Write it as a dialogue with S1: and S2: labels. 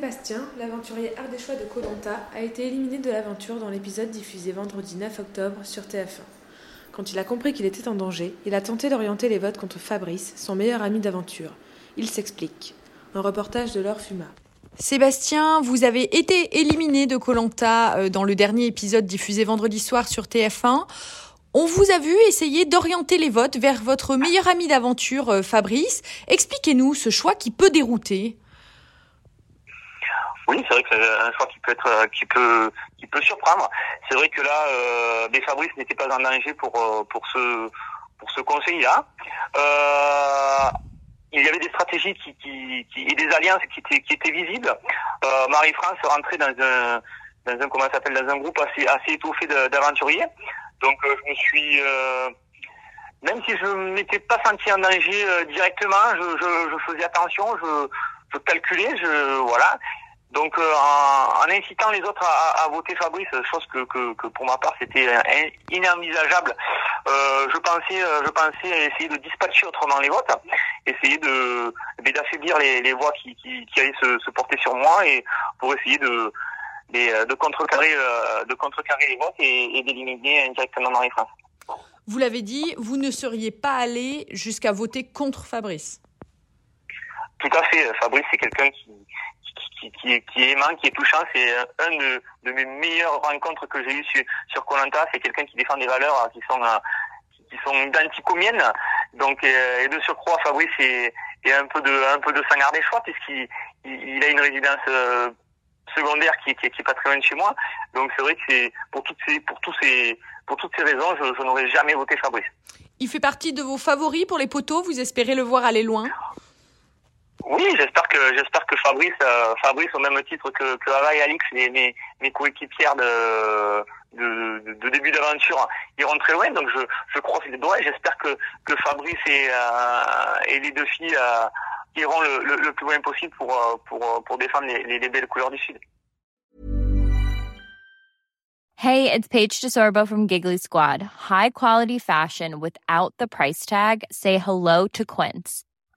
S1: Sébastien, l'aventurier ardéchois de Colanta, a été éliminé de l'aventure dans l'épisode diffusé vendredi 9 octobre sur TF1. Quand il a compris qu'il était en danger, il a tenté d'orienter les votes contre Fabrice, son meilleur ami d'aventure. Il s'explique. Un reportage de Laure Fuma.
S2: Sébastien, vous avez été éliminé de Colanta euh, dans le dernier épisode diffusé vendredi soir sur TF1. On vous a vu essayer d'orienter les votes vers votre meilleur ami d'aventure, euh, Fabrice. Expliquez-nous ce choix qui peut dérouter.
S3: Oui, c'est vrai que c'est un choix qui peut être, euh, qui peut, qui peut surprendre. C'est vrai que là, euh, mais Fabrice n'était pas en danger pour euh, pour ce pour ce conseil-là. Euh, il y avait des stratégies qui, qui, qui, et des alliances qui étaient qui étaient visibles. Euh, Marie-France rentrait dans un dans un comment s'appelle dans un groupe assez assez étoffé d'aventuriers. Donc euh, je me suis même si je ne m'étais pas senti en danger directement, je, je, je, faisais attention, je, je calculais, je voilà. Donc euh, en, en, incitant les autres à, à, voter Fabrice, chose que, que, que pour ma part c'était inenvisageable. Euh, je pensais, euh, je pensais essayer de dispatcher autrement les votes, essayer de eh d'affaiblir les, les, voix qui, qui, qui allaient se, se, porter sur moi et pour essayer de de, de contrecarrer euh, de contrecarrer les votes et, et d'éliminer indirectement Marie-France.
S2: Vous l'avez dit, vous ne seriez pas allé jusqu'à voter contre Fabrice.
S3: Tout à fait. Fabrice, c'est quelqu'un qui, qui, qui, qui est aimant, qui est touchant. C'est un de, de, mes meilleures rencontres que j'ai eues sur, Colanta. C'est quelqu'un qui défend des valeurs qui sont qui sont identiques aux miennes. Donc et de surcroît, Fabrice est, est un peu de un peu de sang choix puisqu'il il a une résidence secondaire qui, qui, qui est pas très loin de chez moi. Donc c'est vrai que c'est pour toutes ces pour tous ces pour toutes ces raisons, je, je n'aurais jamais voté Fabrice.
S2: Il fait partie de vos favoris pour les poteaux. Vous espérez le voir aller loin?
S3: Oui, j'espère que j'espère que Fabrice, euh, Fabrice au même titre que, que Ava et Alix, mes, mes, mes coéquipières de, de, de, début d'aventure, iront très loin. Donc je, je croise les doigts et j'espère que, que Fabrice et, euh, et les deux filles euh, iront le, le, plus loin possible pour, euh, pour, pour défendre les, les, les belles couleurs du Sud.
S4: Hey, it's Paige DeSorbo from Giggly Squad. High quality fashion without the price tag. Say hello to Quince.